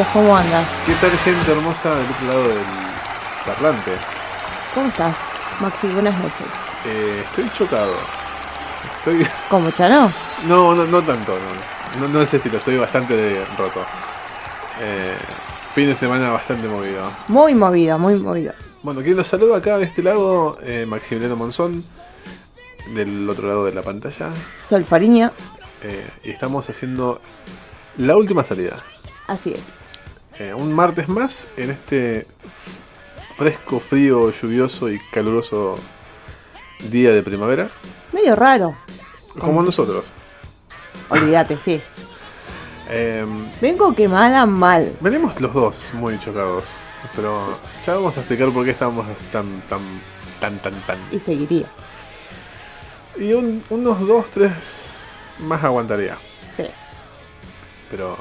Noches, ¿cómo andas? ¿Qué tal gente hermosa del otro lado del parlante? ¿Cómo estás, Maxi? Buenas noches. Eh, estoy chocado. Estoy... ¿Cómo, Chano? No, no, no tanto, no, no, no ese estilo, estoy bastante roto. Eh, fin de semana bastante movido. Muy movido, muy movido. Bueno, quien los saluda acá de este lado, eh, Maximiliano Monzón, del otro lado de la pantalla. Sol Fariña, eh, y estamos haciendo la última salida. así es. Eh, un martes más en este fresco, frío, lluvioso y caluroso día de primavera, Medio raro, como nosotros. olvídate, sí. Eh, Vengo quemada mal. venimos los dos muy chocados, pero ya vamos a explicar por qué estamos así tan, tan, tan, tan, tan. Y seguiría. Y un- unos dos, tres más aguantaría. Sí. Pero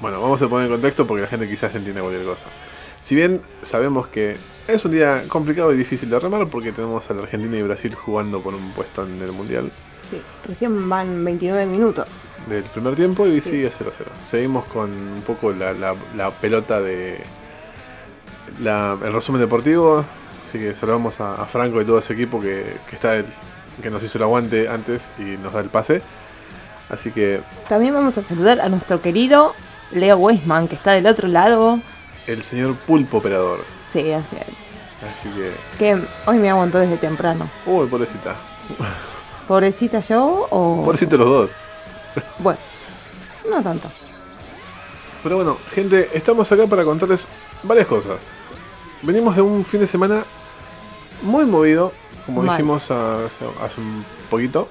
bueno, vamos a poner en contexto porque la gente quizás entiende cualquier cosa. Si bien sabemos que es un día complicado y difícil de remar porque tenemos a la Argentina y Brasil jugando por un puesto en el Mundial Sí. Recién van 29 minutos. del primer tiempo y Sí. sigue 0-0. Seguimos con un poco la, la- la pelota de la- el resumen deportivo. Así que saludamos a, a Franco y todo ese equipo que, que está el- que nos hizo el aguante antes y nos da el pase. Así que También vamos a saludar a nuestro querido Leo Weisman, que está del otro lado. el señor Pulpo Operador. Sí, así es. Así que... Que hoy me aguantó desde temprano. Uy, pobrecita. ¿Pobrecita yo o...? Pobrecito los dos. Bueno, no tanto. Pero bueno, gente, estamos acá para contarles varias cosas. Venimos de un fin de semana muy movido, como Mal. dijimos hace, hace un poquito.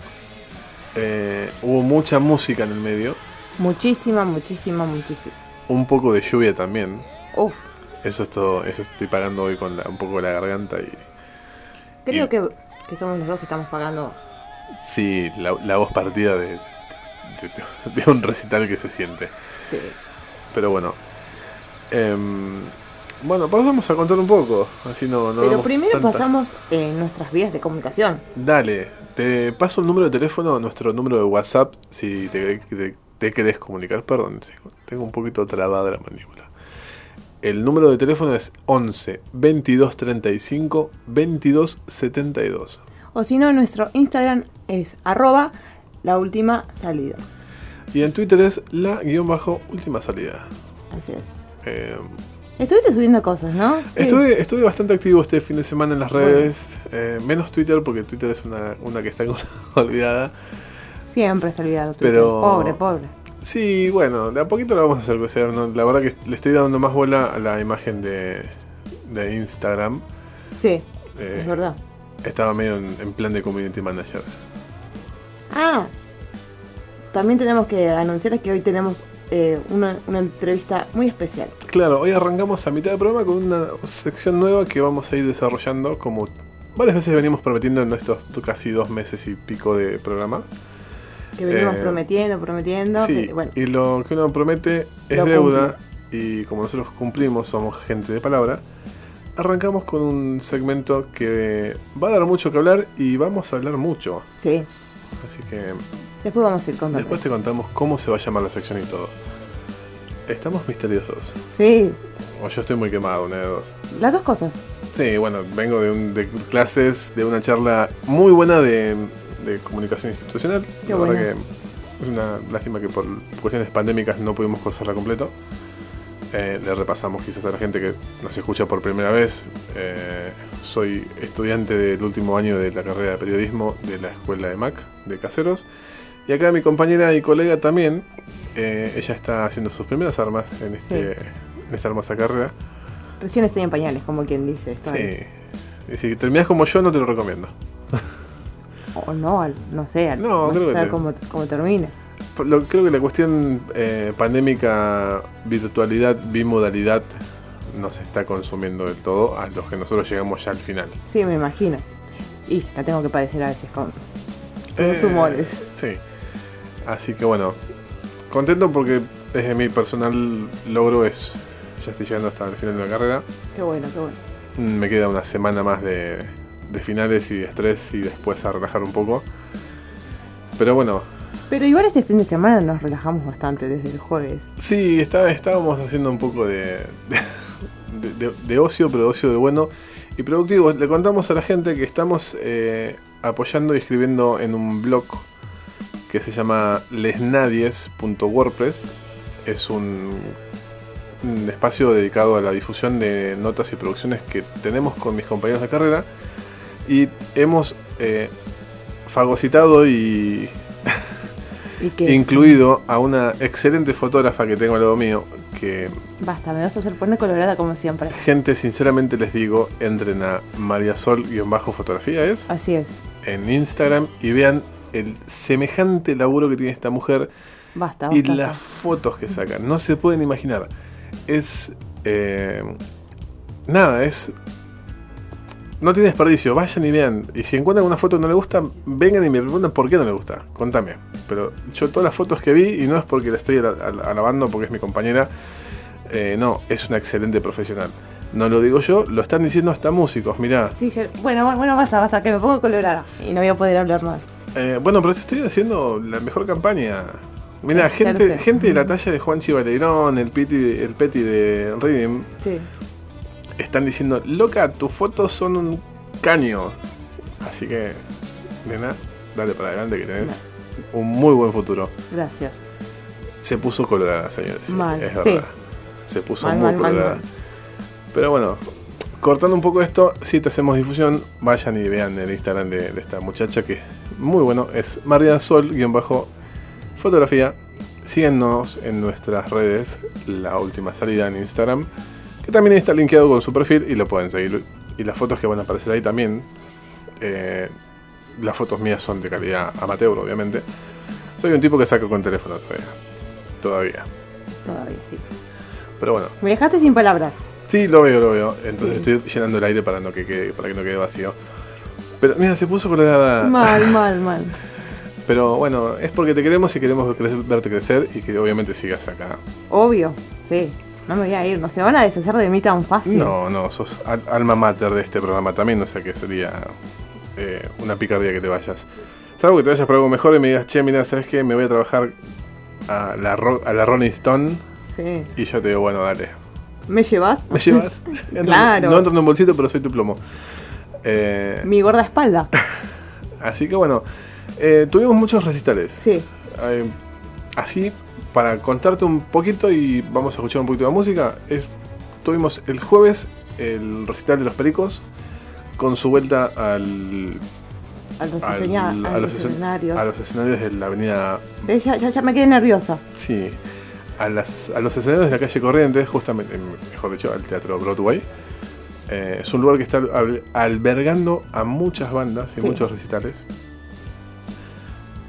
Eh, hubo mucha música en el medio, Muchísima, muchísima, muchísima. un poco de lluvia también. Uf, Eso es todo, eso estoy pagando hoy con la- un poco la garganta y creo Y- que, que somos los dos que estamos pagando. sí, la, la voz partida de, de- de- de un recital que se siente. Sí. Pero bueno. em, bueno, pasamos a contar un poco, así no, no Pero primero tanta- pasamos eh, nuestras vías de comunicación. Dale, te paso el número de teléfono, nuestro número de WhatsApp, si te, te, te querés comunicar. Perdón, tengo un poquito trabada la mandíbula. El número de teléfono es 11 22 35 22 72. O si no, nuestro Instagram es arroba la última salida. Y en Twitter es la guion bajo última salida. Así es. Eh, Estuviste subiendo cosas, ¿no? Sí. estuve, bastante activo este fin de semana en las redes, eh, menos Twitter porque Twitter es una, una que está olvidada. Siempre está olvidado. Twitter. Pero- Pobre, pobre. Sí, bueno, de a poquito lo vamos a hacer crecer. ¿no? La verdad que le estoy dando más bola a la imagen de, de Instagram. Sí, Eh, es verdad. Estaba medio en, en plan de community manager. Ah, también tenemos que anunciarles que hoy tenemos eh, una, una entrevista muy especial. Claro, hoy arrancamos a mitad de programa con una sección nueva que vamos a ir desarrollando como varias veces venimos prometiendo en estos casi dos meses y pico de programa. Que venimos Eh, prometiendo, prometiendo. sí, que- bueno, y lo que uno promete es deuda y como nosotros cumplimos, somos gente de palabra, arrancamos con un segmento que va a dar mucho que hablar y vamos a hablar mucho. sí. Así que Después vamos a ir contando. después te contamos cómo se va a llamar la sección y todo. Estamos misteriosos. Sí, O yo estoy muy quemado, una de dos. las dos cosas. Sí, bueno, vengo de, un- de clases, de una charla muy buena de, de comunicación institucional. Qué la verdad que es una lástima que por cuestiones pandémicas no pudimos cursarla completo. Eh, le repasamos quizás a la gente que nos escucha por primera vez. Eh, soy estudiante del último año de la carrera de periodismo de la escuela de MAC de Caseros. Y acá mi compañera y colega también, eh, ella está haciendo sus primeras armas en, este, en esta hermosa carrera. Recién estoy en pañales, como quien dice. Sí. si terminas como yo, no te lo recomiendo. O no, al- no sé. al- No, creo saber cómo, cómo termina. Lo- creo que la cuestión eh, pandémica, virtualidad, bimodalidad, nos está consumiendo del todo a los que nosotros llegamos ya al final. Sí, me imagino. Y la tengo que padecer a veces con, con los Eh, humores. Sí. Así que bueno, contento porque desde mi personal logro es, ya estoy llegando hasta el final de la carrera. Qué bueno, qué bueno. Mm, Me queda una semana más de, de finales y de estrés y después a relajar un poco. Pero bueno, Pero igual este fin de semana nos relajamos bastante desde el jueves. Sí, está, estábamos haciendo un poco de, de, de- de ocio, pero de ocio de bueno y productivo. Le contamos a la gente que estamos eh, apoyando y escribiendo en un blog que se llama lesnadies.wordpress. Es un, un espacio dedicado a la difusión de notas y producciones que tenemos con mis compañeros de carrera. Y hemos eh, fagocitado y Y incluido a una excelente fotógrafa que tengo al lado mío, que Basta, me vas a hacer poner colorada como siempre. gente sinceramente les digo, entren a mariasol-fotografía es Así es. en Instagram y vean el semejante laburo que tiene esta mujer Basta, y basta. las basta. fotos que sacan. No se pueden imaginar. Es... eh, nada, es... No tiene desperdicio, vayan y vean. Y si encuentran una foto que no le gusta, vengan y me preguntan por qué no le gusta. Contame. Pero yo todas las fotos que vi, y no es porque la estoy ala- ala- alabando porque es mi compañera, eh, no, es una excelente profesional. No lo digo yo, lo están diciendo hasta músicos, mirá. Sí, bueno, bueno, basta, basta, que me pongo colorada. Y no voy a poder hablar más. Eh, bueno, pero te estoy haciendo la mejor campaña. Mira, gente, gente de la talla de Juan Chivaleirón, el Piti, el Peti de Reading, Sí. Están diciendo, loca, tus fotos son un caño. Así que, nena, dale para adelante que tenés un muy buen futuro. Gracias. Se puso colorada, señores. Mal, es sí. verdad. Se puso Mal, muy mal, colorada. Pero bueno, cortando un poco esto, si te hacemos difusión, vayan y vean el Instagram de, de esta muchacha que es muy bueno. Es María Sol-fotografía. Síguenos en nuestras redes, la última salida en Instagram, que también está linkeado con su perfil y lo pueden seguir. Y las fotos que van a aparecer ahí también. eh, las fotos mías son de calidad amateur, obviamente. Soy un tipo que saco con teléfono todavía. Todavía. Todavía sí. Pero bueno, Me dejaste sin palabras. Sí, lo veo, lo veo. Entonces Sí. estoy llenando el aire para, no que quede, para que no quede vacío. Pero mira, se puso colorada. Mal, mal, mal. Pero bueno, es porque te queremos y queremos verte crecer y que obviamente sigas acá. Obvio, sí. No me voy a ir. No se van a deshacer de mí tan fácil. No, no, sos al- alma mater de este programa también, no sé qué sería eh, una picardía que te vayas. Salvo que te vayas por algo mejor y me digas, che, mira, ¿sabes qué? Me voy a trabajar a la, ro- a la Rolling Stone Sí. y yo te digo, bueno, dale. ¿Me llevas? ¿Me llevas? Claro. No entro en un bolsito, pero soy tu plomo. Eh, Mi gorda espalda. Así que bueno, eh, tuvimos muchos recitales. Sí. Así, para contarte un poquito y vamos a escuchar un poquito de música, es, tuvimos el jueves el recital de los Pericos con su vuelta al, A los, al- escena- a a los los escen- escenarios. a los escenarios de la avenida, ¿Ves? Ya, ya, ya me quedé nerviosa. sí, a, las- a los escenarios de la calle Corrientes, justamente, eh, mejor dicho, al Teatro Broadway. Eh, es un lugar que está al- albergando a muchas bandas y Sí. muchos recitales.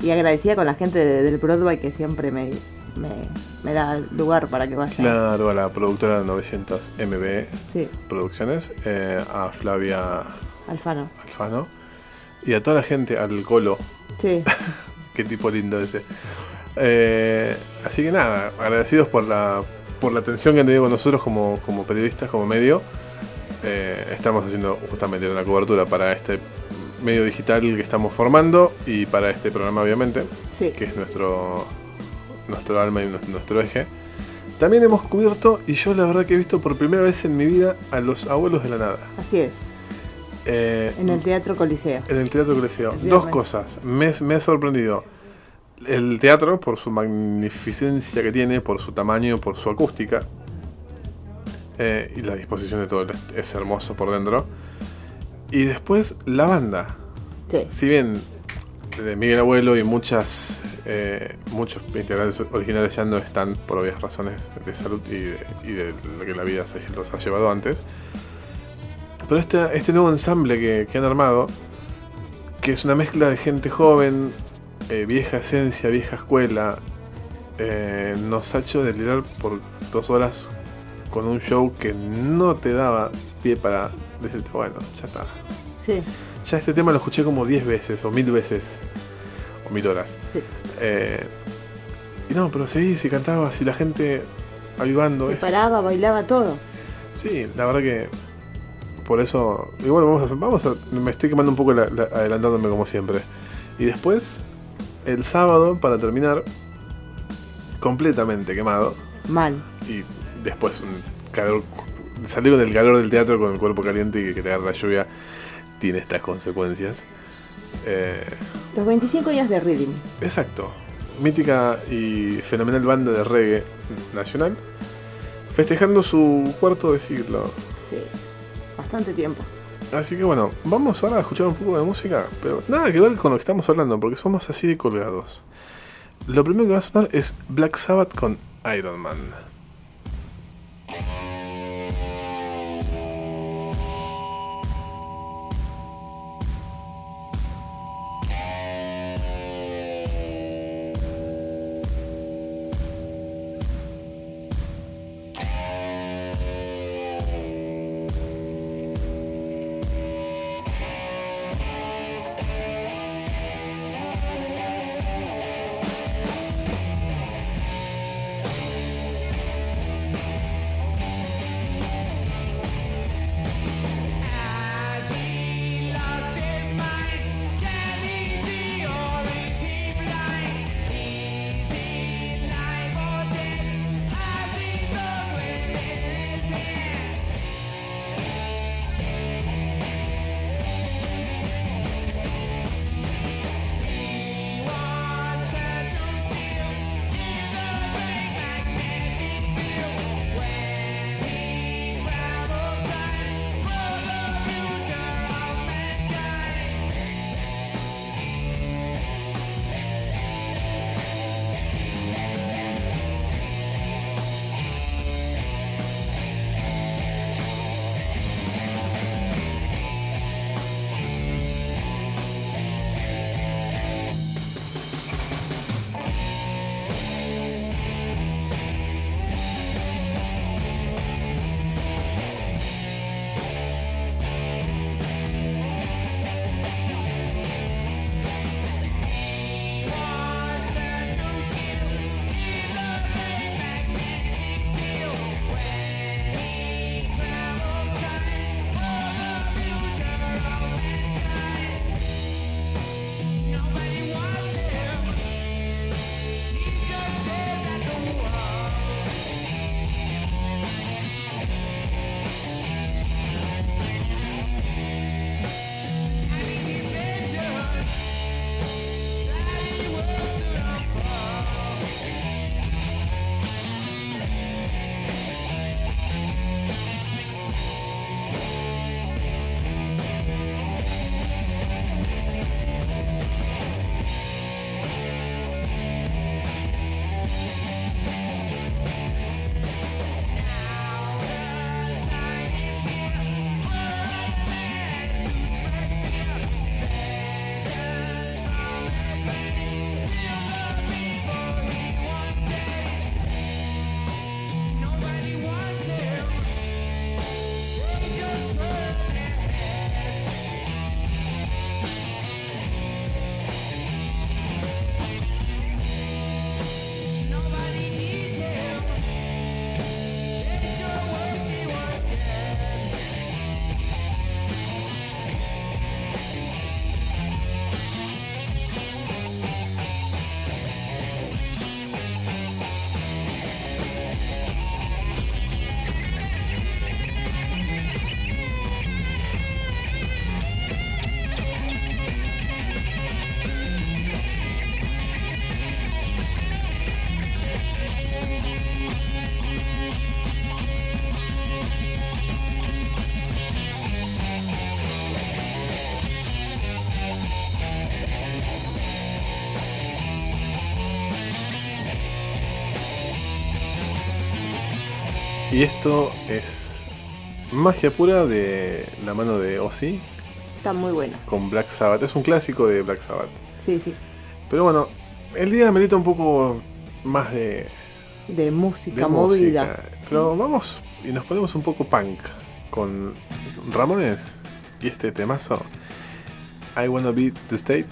Y agradecida con la gente de- del Broadway que siempre me, me, me da lugar para que vaya. Claro, a la productora 900 MB Sí, Producciones, eh, a Flavia Alfano. Alfano y a toda la gente, al Golo, Sí, qué tipo lindo ese. Eh, así que nada, agradecidos por la, por la atención que han tenido con nosotros como, como periodistas, como medio. Eh, estamos haciendo justamente una cobertura para este medio digital que estamos formando y para este programa obviamente, sí. que es nuestro, nuestro alma y nuestro- eje. También hemos cubierto, y yo la verdad que he visto por primera vez en mi vida, a los abuelos de la nada. Así es. Eh, En el Teatro Coliseo. en el Teatro Coliseo. El Dos cosas. Me, me ha sorprendido. El teatro, por su magnificencia que tiene, por su tamaño, por su acústica. eh, y la disposición de todo es- es hermoso por dentro. Y después la banda. Sí. Si bien eh, Miguel Abuelo y muchas eh, muchos integrantes originales ya no están por obvias razones de salud y de, y de lo que la vida se los ha llevado antes. Pero este, este nuevo ensamble que, que han armado, que es una mezcla de gente joven, eh, vieja esencia, vieja escuela, eh, nos ha hecho delirar por dos horas con un show que no te daba pie para decirte, bueno, ya está. Sí, Ya este tema lo escuché como 10 veces o mil veces. O mil horas. sí. Eh, y no, pero seguís y cantabas y la gente avivando. Se es- paraba, bailaba todo. Sí, la verdad que por eso. Y bueno, vamos a, vamos a. Me estoy quemando un poco la- la- adelantándome como siempre. Y después, el sábado para terminar completamente quemado Mal. y después un calor salir del calor del teatro con el cuerpo caliente y que te agarre la lluvia tiene estas consecuencias. Eh, Los 25 días de Rhythm. exacto. Mítica y fenomenal banda de reggae nacional festejando su cuarto de siglo. Sí. Bastante tiempo. Así que bueno, vamos ahora a escuchar un poco de música, pero nada que ver con lo que estamos hablando, porque somos así de colgados. Lo primero que va a sonar es Black Sabbath con Iron Man. Y esto es magia pura de la mano de Ozzy Está muy buena. con Black Sabbath. Es un clásico de Black Sabbath. Sí, sí. Pero bueno, el día merita un poco más de, De música de movida. música. Pero vamos y nos ponemos un poco punk con Ramones y este temazo. I wanna be the state.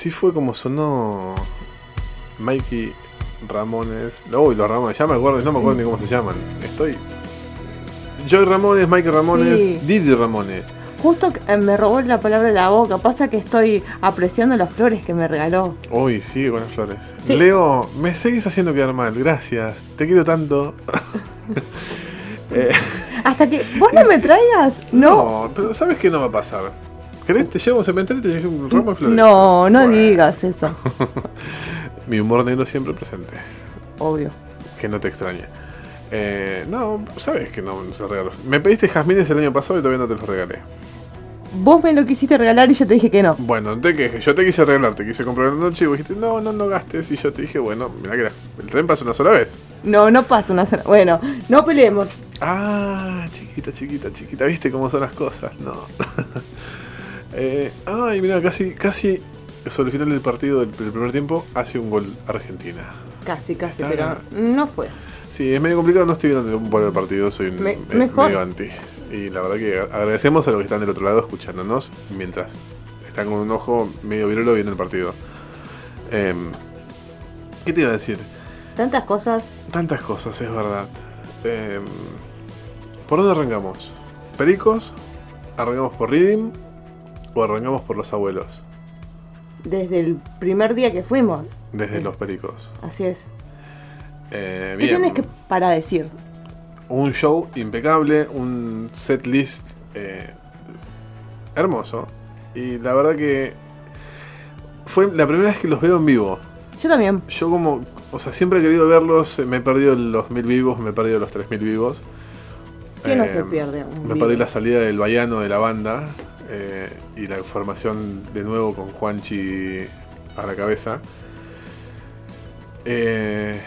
Así fue como sonó Mikey Ramones. Uy, los Ramones, ya me acuerdo, no me acuerdo ni cómo se llaman. Estoy. Joy Ramones, Mikey Ramones, Sí. Didi Ramones. Justo que, eh, me robó la palabra de la boca. Pasa que estoy apreciando las flores que me regaló. Uy, sigue con las flores. Sí. Leo, me seguís haciendo quedar mal, gracias. Te quiero tanto. Eh, Hasta que vos no me traigas. No. no, pero ¿sabes qué no va a pasar? ¿Querés? Te llevo a un cementerio y te llevo un ramo de flores. No, no Bueno, digas eso. Mi humor negro siempre presente. Obvio. Que no te extrañe. Eh, no, sabes que no, no se regalo. Me pediste jazmines el año pasado y todavía no te los regalé. Vos me lo quisiste regalar y yo te dije que no. Bueno, no te quejes. Yo te quise regalar, te quise comprar una noche y vos dijiste, no, no, no gastes. Y yo te dije, bueno, mira que la- el tren pasa una sola vez. No, no pasa una sola. Bueno, no peleemos. Ah, chiquita, chiquita, chiquita. ¿Viste cómo son las cosas? No. Eh, ay, mira, casi, casi sobre el final del partido del, del primer tiempo hace un gol Argentina. Casi, casi, pero no fue. Sí, es medio complicado, no estoy viendo un buen el partido, soy un, Me- me- mejor. medio anti. Y la verdad que agradecemos a los que están del otro lado escuchándonos mientras están con un ojo medio virolo viendo el partido. Em, ¿Qué te iba a decir? Tantas cosas. Tantas cosas, es verdad. Em, ¿Por dónde arrancamos? ¿Pericos? ¿Arrancamos por Reading? ¿O arrancamos por los abuelos? Desde el primer día que fuimos. Desde Eh, los pericos. Así es. Eh, ¿Qué bien. tienes que para decir? Un show impecable, un set list eh, hermoso. Y la verdad que fue la primera vez que los veo en vivo. Yo también. Yo como, o sea, siempre he querido verlos, me he perdido los mil vivos, me he perdido los tres mil vivos. ¿Quién no se pierde? un Me vivo? perdí la salida del Baiano de la banda eh, y la formación de nuevo con Juanchi a la cabeza. Eh,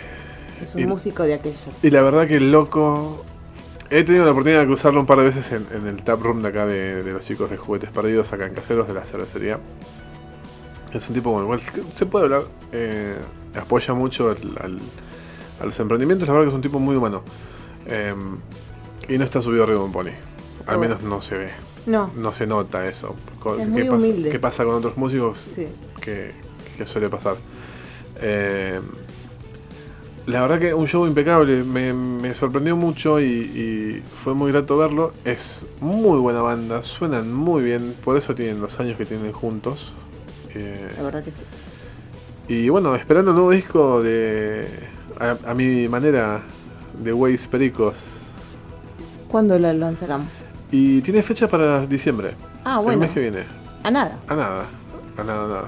Es un y- músico de aquellos. y la verdad que el loco. He tenido la oportunidad de cruzarlo un par de veces en, en el tap room de acá de, de los chicos de juguetes perdidos, acá en Caseros de la cervecería. Es un tipo con el cual se puede hablar. eh, apoya mucho al- a los emprendimientos. La verdad que es un tipo muy humano. Eh, y no está subido arriba de un pony. Al menos no se ve. No, No se nota eso. Es ¿Qué, pasa, humilde. qué pasa con otros músicos? sí. que, que suele pasar. Eh, la verdad que un show impecable, me, me sorprendió mucho y, y fue muy grato verlo. Es muy buena banda, suenan muy bien, por eso tienen los años que tienen juntos. Eh, La verdad que sí. y bueno, esperando un nuevo disco de, a, a mi manera, de Waze Pericos. ¿Cuándo lo lanzarán? Y tiene fecha para diciembre, Ah, el bueno. mes que viene. A nada. A nada, a nada, a nada.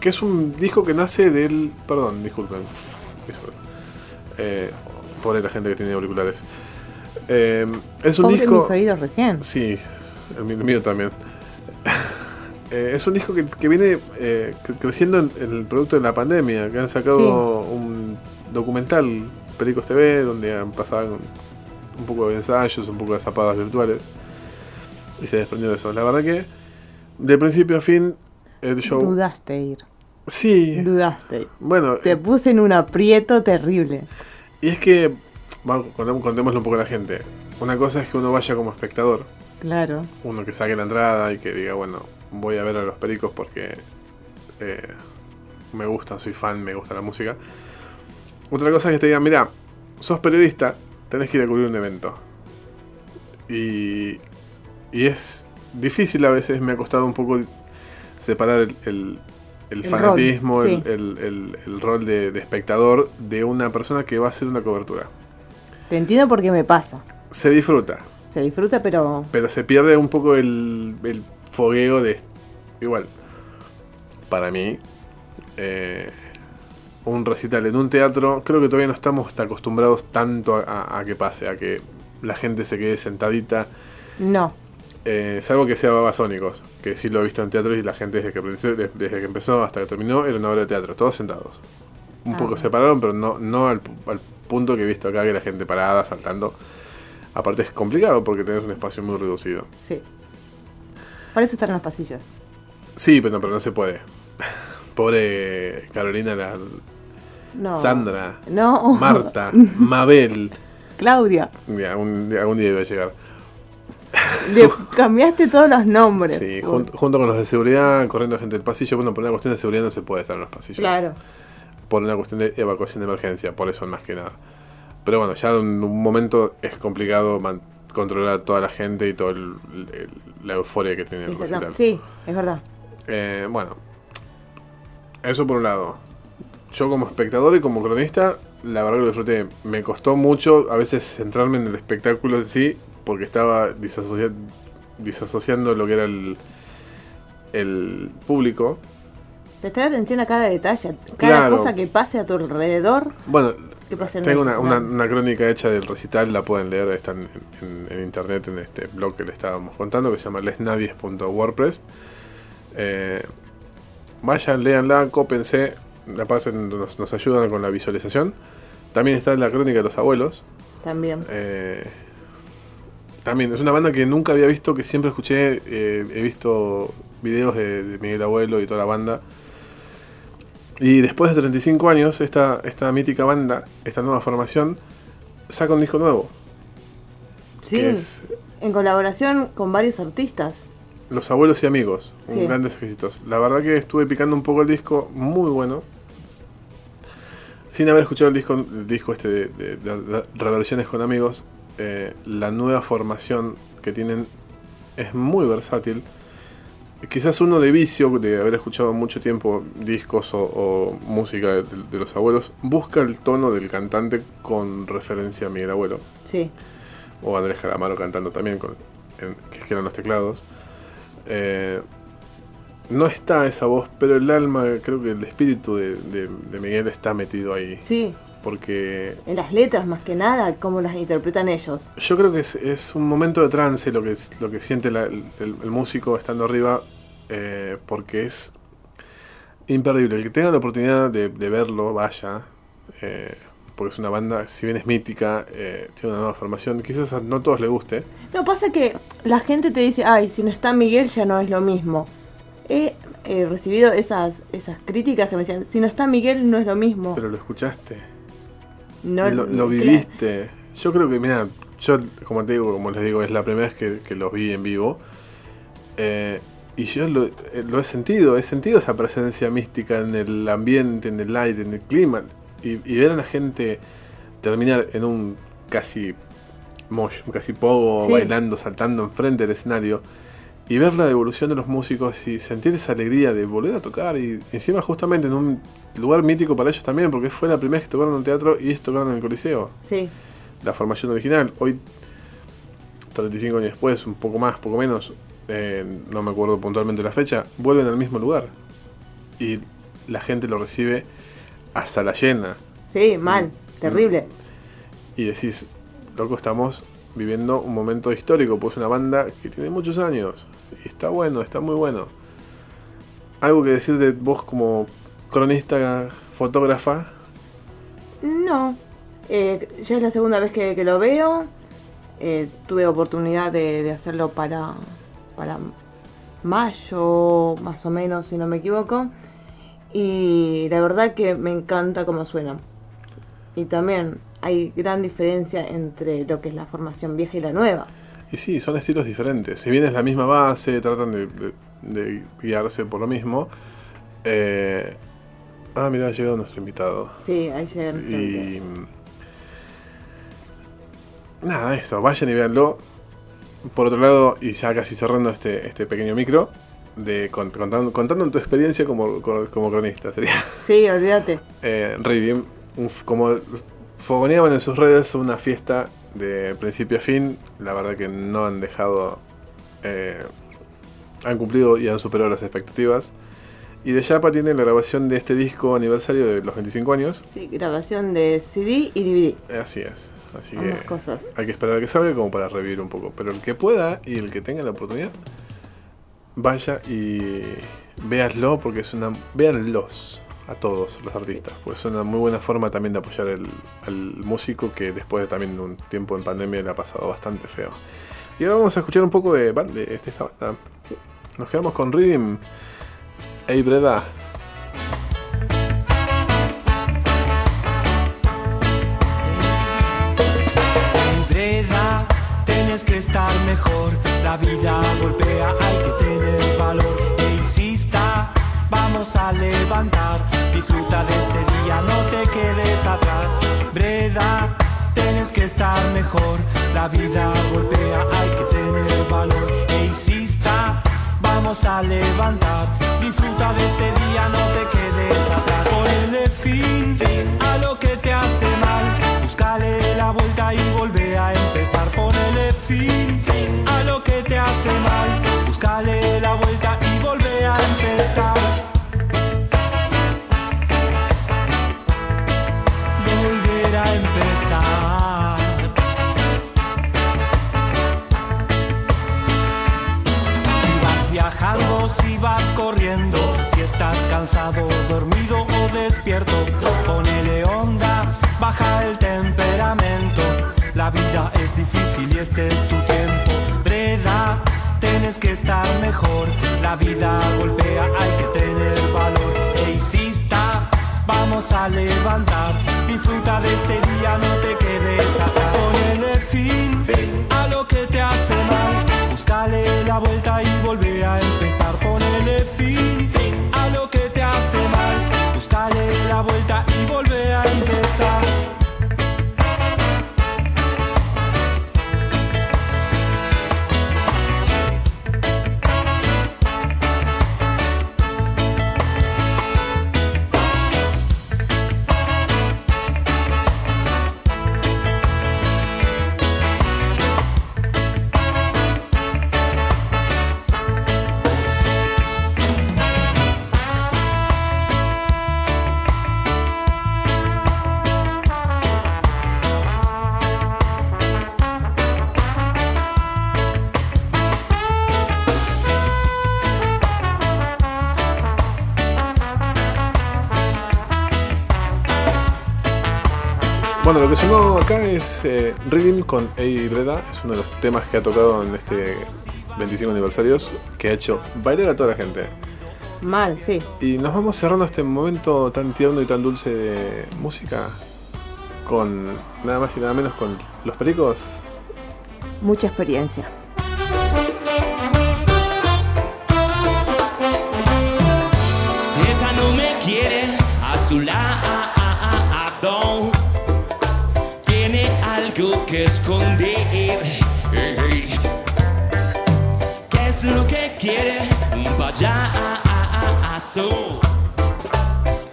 Que es un disco que nace del. Perdón, disculpen. Eh, pobre la gente que tiene auriculares. Eh, es un Pobre disco. mis oídos recién. Sí, el mío, el mío también. Eh, es un disco que, que viene eh, cre- creciendo en, en el producto de la pandemia, que han sacado Sí. un documental, Pericos TV, donde han pasado un poco de ensayos, un poco de zapadas virtuales, y se desprendió de eso. La verdad que, de principio a fin, el show... Dudaste ir. Sí, Dudaste. bueno, Te puse en un aprieto terrible. y es que, va, contemos- contémosle un poco a la gente. Una cosa es que uno vaya como espectador, Claro. uno que saque la entrada y que diga, bueno, voy a ver a los pericos porque eh, me gustan, soy fan, me gusta la música. Otra cosa es que te digan, mira, sos periodista, tenés que ir a cubrir un evento. Y, y es difícil a veces, me ha costado un poco separar el, el- el El fanatismo, rol, el, sí. rol de, de espectador de una persona que va a hacer una cobertura. Te entiendo porque me pasa. Se disfruta, Se disfruta, pero pero se pierde un poco el, el fogueo de... Igual, para mí, eh, un recital en un teatro, creo que todavía no estamos acostumbrados tanto a, a- a que pase, a que la gente se quede sentadita, no. Eh, salvo que sea Babasónicos, que sí lo he visto en teatro y la gente desde que, desde que empezó hasta que terminó era una obra de teatro, todos sentados. Un Ah, poco bueno. separaron, pero no, no al, pu- al punto que he visto acá, que la gente parada, saltando. Aparte es complicado porque tenés un espacio muy reducido. Sí. Para eso están en los pasillos. Sí, pero no, pero no se puede. Pobre Carolina, la- No. Sandra, No. Marta, Mabel. Claudia. Ya, un algún día iba a llegar. Le cambiaste todos los nombres. Sí, jun- junto con los de seguridad, corriendo gente del pasillo. Bueno, por una cuestión de seguridad no se puede estar en los pasillos. Claro. Por una cuestión de evacuación de emergencia, por eso más que nada. Pero bueno, ya en un momento es complicado controlar a toda la gente y toda la euforia que tiene el recital. Sí, es verdad. Eh, bueno, eso por un lado. Yo como espectador y como cronista, la verdad que lo disfruté. Me costó mucho a veces centrarme en el espectáculo en sí, porque estaba disasocia- disasociando lo que era el, el público. Prestar atención a cada detalle, a cada Claro. cosa que pase a tu alrededor. Bueno, ¿Qué pasa en tengo una, una, crónica hecha del recital, la pueden leer, está en, en- en internet, en este blog que le estábamos contando, que se llama lesnadies.wordpress. Eh, vayan, léanla, cópense, la pasen, nos, nos ayudan con la visualización. También está la crónica de los abuelos. También. Eh, también es una banda que nunca había visto, que siempre escuché, eh, he visto videos de, de Miguel Abuelo y toda la banda. Y después de 35 años, esta, esta mítica banda, esta nueva formación, saca un disco nuevo. Sí. es En colaboración con varios artistas. Los Abuelos y Amigos, un Sí. grandes éxitos. La verdad que estuve picando un poco el disco, muy bueno. Sin haber escuchado el disco, el disco este de, de- de- de reversiones con amigos, eh, la nueva formación que tienen es muy versátil. Quizás uno de vicio, de haber escuchado mucho tiempo discos o, o música de, de los abuelos, busca el tono del cantante con referencia a Miguel Abuelo Sí. o Andrés Calamaro cantando también, con, en- que eran los teclados. Eh, no está esa voz, pero el alma, creo que el espíritu de, de- de Miguel está metido ahí. Sí. Porque En las letras más que nada, cómo las interpretan ellos. yo creo que es, es un momento de trance lo que, lo que siente la- el, músico estando arriba, eh, porque es imperdible. El que tenga la oportunidad de, de verlo, vaya. eh, porque es una banda, si bien es mítica, eh, tiene una nueva formación. Quizás a no todos le guste. No, pasa que la gente te dice, ay, si no está Miguel ya no es lo mismo. He eh, recibido esas, esas críticas que me decían, si no está Miguel no es lo mismo. Pero lo escuchaste. No, lo, lo claro. viviste. Yo creo que, mira, yo, como te digo, como les digo, es la primera vez que, que los vi en vivo. Eh, y yo lo, eh, lo he sentido, he sentido esa presencia mística en el ambiente, en el aire, en el clima. Y, y ver a la gente terminar en un casi mosh, casi pogo, Sí. bailando, saltando enfrente del escenario. Y ver la evolución de los músicos y sentir esa alegría de volver a tocar. Y encima justamente en un lugar mítico para ellos también, porque fue la primera vez que tocaron en un teatro y ellos tocaron en el Coliseo Sí, la formación original. Hoy, 35 años después, un poco más, poco menos, eh, no me acuerdo puntualmente la fecha, vuelven al mismo lugar. Y la gente lo recibe a sala llena. sí, mal, terrible. Y decís, loco, estamos viviendo un momento histórico, pues una banda que tiene muchos años. Está bueno, está muy bueno. Algo que decir de vos como cronista, fotógrafa. No, eh, ya es la segunda vez que, lo veo. Eh, tuve oportunidad de, de hacerlo para, para mayo, más o menos, si no me equivoco. Y la verdad que me encanta cómo suenan. Y también hay gran diferencia entre lo que es la formación vieja y la nueva. Y sí, son estilos diferentes. Si bien es la misma base, tratan de, de- de guiarse por lo mismo. Eh, ah, mira, ha llegado nuestro invitado. Sí, ayer. Y. Nada, eso, vayan y véanlo. Por otro lado, y ya casi cerrando este, este pequeño micro, de cont- contando, contando tu experiencia como, como cronista, sería. Sí, olvídate. Eh, re bien, como fogoneaban en sus redes una fiesta de principio a fin, la verdad que no han dejado, eh, han cumplido y han superado las expectativas. Y de Yapa tiene la grabación de este disco aniversario de los 25 años, Sí, grabación de CD y DVD. Eh, así es, así que cosas. hay que esperar a que salga como para revivir un poco, pero el que pueda y el que tenga la oportunidad, vaya y véanlo porque es una, véanlos a todos los artistas, pues es una muy buena forma también de apoyar el- al músico que después de también un tiempo en pandemia le ha pasado bastante feo. Y ahora vamos a escuchar un poco de, ban- de este- esta banda. Sí. Nos quedamos con Rhythm e Breda. Que estar mejor. La vida golpea, hay que tener valor. E insista, vamos a levantar. Disfruta de este día, no te quedes atrás. Breda, tienes que estar mejor. La vida golpea, hay que tener valor. E insista, vamos a levantar. Disfruta de este día, no te quedes atrás. Ponele fin, a lo que te hace mal. Búscale la vuelta y volvé a empezar. Ponele fin, a lo que te hace mal. Búscale la vuelta Volver a empezar. Si vas viajando, si vas corriendo, si estás cansado, dormido o despierto, ponele onda, baja el temperamento. La vida es difícil y este es tu tienes que estar mejor. La vida golpea, hay que tener valor. E insista, vamos a levantar. Disfruta de este día, no te quedes atrás. Ponele fin, a lo que te hace mal. Búscale la vuelta y volvé a empezar. Ponele fin, a lo que te hace mal. Búscale la vuelta y volvé a empezar. Acá es eh, Rhythm con Eddie Breda. Es uno de los temas que ha tocado en este 25 aniversarios que ha hecho bailar a toda la gente. Mal, sí. Y nos vamos cerrando este momento tan tierno y tan dulce de música con nada más y nada menos con los pericos. Mucha experiencia.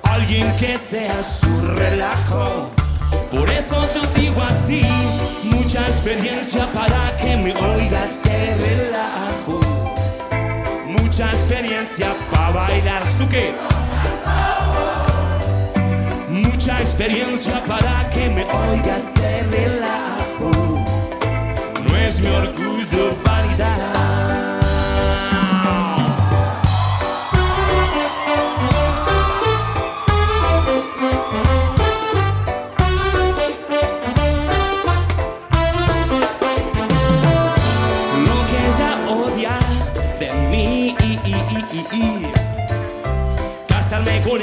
Alguien que sea su relajo. Por eso yo digo así. Mucha experiencia para que me oigas de relajo. Mucha experiencia para bailar su que. Mucha experiencia para que me oigas de relajo. No es mi orgullo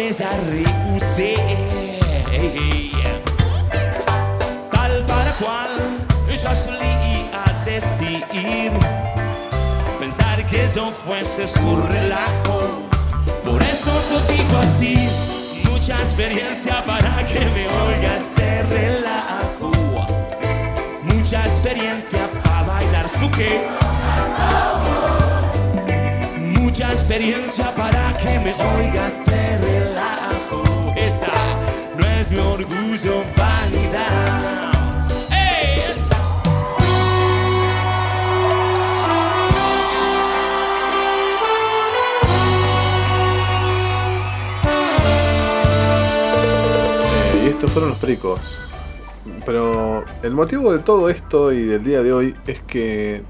Con ella rehusé. Tal para cual ella solía decir. Pensar que yo fuese su relajo. Por eso yo digo así. Mucha experiencia para que me oigas de relajo. Mucha experiencia para bailar su que. Experiencia para que me oigas de relajo. Esa no es mi orgullo, vanidad. Y estos fueron los pericos. Pero el motivo de todo esto y del día de hoy es que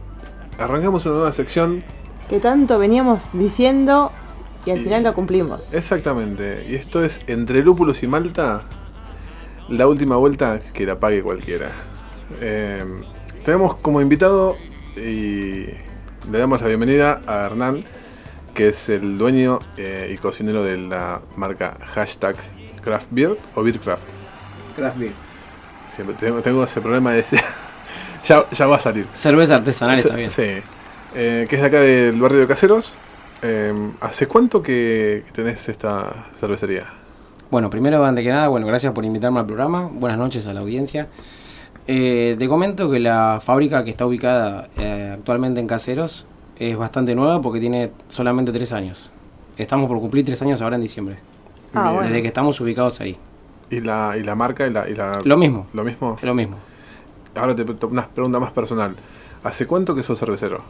arrancamos una nueva sección. Que tanto veníamos diciendo y al final lo cumplimos. Exactamente. Y esto es entre lúpulos y malta. La última vuelta que la pague cualquiera. Eh, tenemos como invitado y le damos la bienvenida a Hernán, que es el dueño eh, y cocinero de la marca hashtag Craft Beer o Beercraft. Craft Beer. Siempre tengo, tengo ese problema de decir, Ya, ya va a salir. Cerveza artesanal está bien. Sí. Eh, que es de acá del barrio de Caseros. Eh, ¿Hace cuánto que tenés esta cervecería? Bueno, primero, antes que nada, bueno, gracias por invitarme al programa. Buenas noches a la audiencia. Eh, te comento que la fábrica que está ubicada eh, actualmente en Caseros es bastante nueva porque tiene solamente tres años. Estamos por cumplir tres años ahora en diciembre. Ah, bueno. Desde que estamos ubicados ahí. ¿Y la, y la marca y la, y la- Lo mismo. ¿Lo mismo? Lo mismo. Ahora te una pregunta más personal. ¿Hace cuánto que sos cervecero?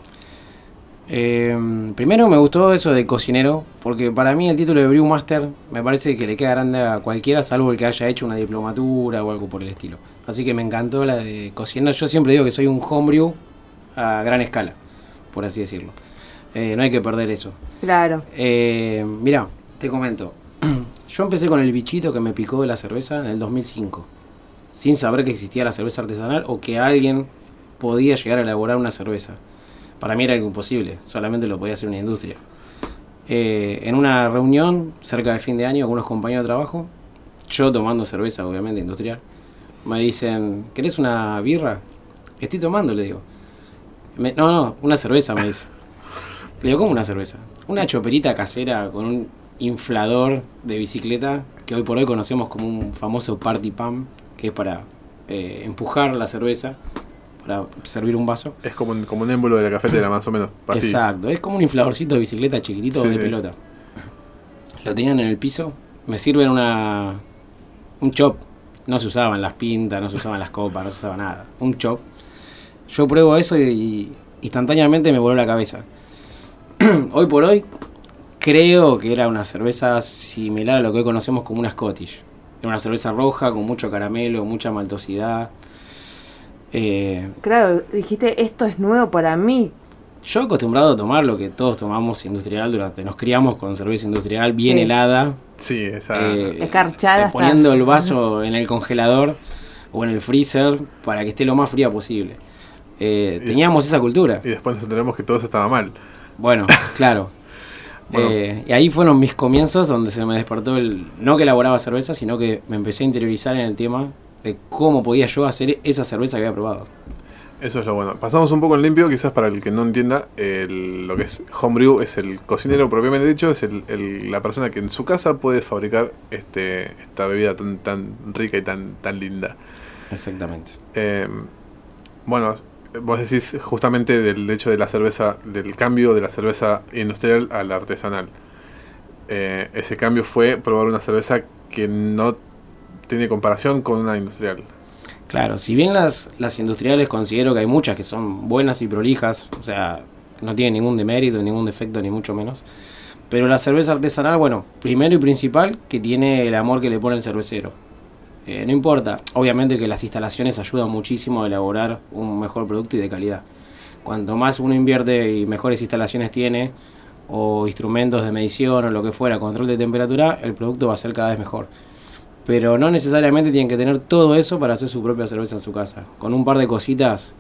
Eh, primero me gustó eso de cocinero, porque para mí el título de Brewmaster me parece que le queda grande a cualquiera, salvo el que haya hecho una diplomatura o algo por el estilo. Así que me encantó la de cocinero. Yo siempre digo que soy un homebrew a gran escala, por así decirlo. Eh, no hay que perder eso. Claro. Eh, mira, te comento. Yo empecé con el bichito que me picó de la cerveza en el 2005, sin saber que existía la cerveza artesanal o que alguien podía llegar a elaborar una cerveza. Para mí era algo imposible, solamente lo podía hacer una industria. Eh, en una reunión cerca de fin de año con unos compañeros de trabajo, yo tomando cerveza, obviamente industrial, me dicen, ¿querés una birra? Estoy tomando, le digo. Me- no, no, una cerveza, me dice. Le digo, ¿cómo una cerveza? Una choperita casera con un inflador de bicicleta que hoy por hoy conocemos como un famoso party pump, que es para eh, empujar la cerveza, para servir un vaso. Es como un, como un émbolo de la cafetera, más o menos. Así. Exacto, es como un infladorcito de bicicleta chiquitito Sí, de sí. pelota. Lo tenían en el piso, me sirven una un chop. No se usaban las pintas, no se usaban las copas, no se usaba nada. Un chop. Yo pruebo eso y, y instantáneamente me voló la cabeza. hoy por hoy creo que era una cerveza similar a lo que hoy conocemos como una Scottish. Era una cerveza roja con mucho caramelo, mucha maltosidad. Eh, Claro, dijiste, esto es nuevo para mí. Yo acostumbrado a tomar lo que todos tomamos industrial durante, nos criamos con cerveza industrial bien Sí. helada, Sí, esa. eh, Escarchada eh, hasta- poniendo el vaso en el congelador o en el freezer para que esté lo más fría posible. Eh, Y- teníamos esa cultura. Y después nos enteramos que todo eso estaba mal. Bueno, claro. Bueno. Eh, y ahí fueron mis comienzos donde se me despertó el... No que elaboraba cerveza, sino que me empecé a interiorizar en el tema de cómo podía yo hacer esa cerveza que había probado. Eso es lo bueno. Pasamos un poco en limpio, quizás para el que no entienda, el- lo que es homebrew es el cocinero propiamente dicho, es el, el- la persona que en su casa puede fabricar este, esta bebida tan, tan rica y tan, tan linda. Exactamente. Eh, bueno, vos decís justamente del hecho de la cerveza, del cambio de la cerveza industrial a la artesanal. Eh, ese cambio fue probar una cerveza que no tiene comparación con una industrial. Claro, si bien las, las industriales considero que hay muchas que son buenas y prolijas, o sea, no tienen ningún demérito, ningún defecto, ni mucho menos. Pero la cerveza artesanal, bueno, primero y principal, que tiene el amor que le pone el cervecero. Eh, no importa, obviamente que las instalaciones ayudan muchísimo a elaborar un mejor producto y de calidad. Cuanto más uno invierte y mejores instalaciones tiene, o instrumentos de medición o lo que fuera, control de temperatura, el producto va a ser cada vez mejor pero no necesariamente tienen que tener todo eso para hacer su propia cerveza en su casa. Con un par de cositas,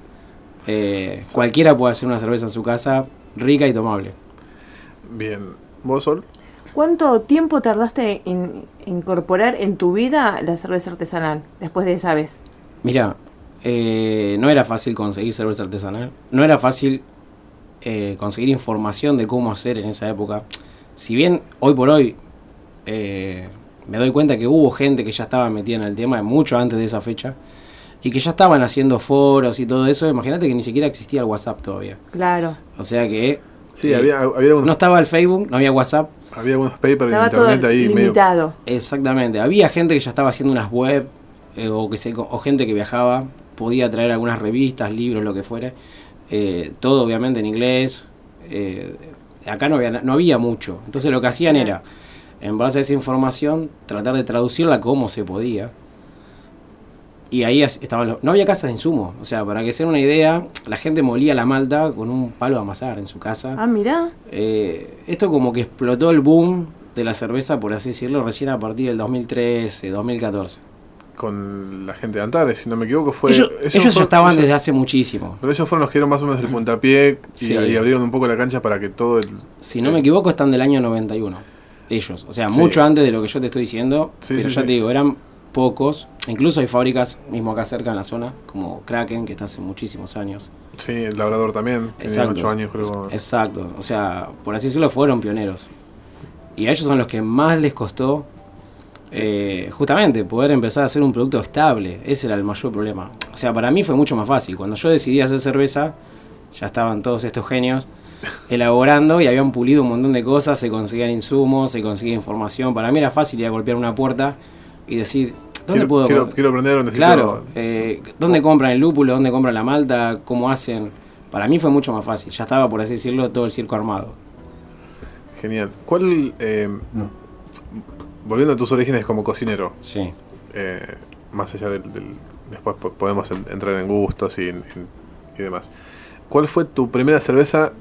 eh, cualquiera puede hacer una cerveza en su casa rica y tomable. Bien. ¿Vos, Sol? ¿Cuánto tiempo tardaste en incorporar en tu vida la cerveza artesanal después de esa vez? Mira, eh, no era fácil conseguir cerveza artesanal, no era fácil eh, conseguir información de cómo hacer en esa época. Si bien hoy por hoy eh, me doy cuenta que hubo gente que ya estaba metida en el tema mucho antes de esa fecha y que ya estaban haciendo foros y todo eso, imagínate que ni siquiera existía el WhatsApp todavía. Claro. O sea que Sí, eh, había, había, algunos, no estaba el Facebook, no había WhatsApp. había algunos papers de todo internet ahí medio. Exactamente. Había gente que ya estaba haciendo unas web eh, o que se, o gente que viajaba, podía traer algunas revistas, libros, lo que fuera. Eh, todo obviamente en inglés. Eh, acá no había, no había mucho. Entonces lo que hacían era, en base a esa información, tratar de traducirla como se podía. Y ahí estaban los, no había casas de insumo. O sea, para que se den una idea, la gente molía la malta con un palo de amasar en su casa. Ah, mirá. Eh, esto como que explotó el boom de la cerveza, por así decirlo, recién a partir del 2013, 2014. Con la gente de Antares, si no me equivoco, fue. ellos ellos fueron- estaban ellos- desde hace muchísimo. Pero ellos fueron los que dieron más o menos el puntapié y, Sí. y abrieron un poco la cancha para que todo el. Si no me equivoco, están del año 91. Ellos. O sea, Sí. mucho antes de lo que yo te estoy diciendo. Sí, pero sí, ya te digo, eran pocos. Incluso hay fábricas, mismo acá cerca en la zona, como Kraken, que está hace muchísimos años. Sí, el labrador también, tiene Exacto. 8 años creo. Exacto, o sea, por así decirlo, fueron pioneros. Y a ellos son los que más les costó eh, justamente poder empezar a hacer un producto estable. Ese era el mayor problema. O sea, para mí fue mucho más fácil. Cuando yo decidí hacer cerveza, ya estaban todos estos genios elaborando y habían pulido un montón de cosas, se conseguían insumos, se conseguía información. Para mí era fácil ir a golpear una puerta y decir, ¿dónde quiero, puedo quiero, co- quiero aprender, necesito... Claro, eh, ¿dónde compran el lúpulo? ¿Dónde compran la malta? ¿Cómo hacen? Para mí fue mucho más fácil. Ya estaba, por así decirlo, todo el circo armado. Genial. ¿Cuál, eh, volviendo a tus orígenes como cocinero, Sí. eh, más allá del, del- después po- podemos en- entrar en gustos y, en- en- y demás. ¿Cuál fue tu primera cerveza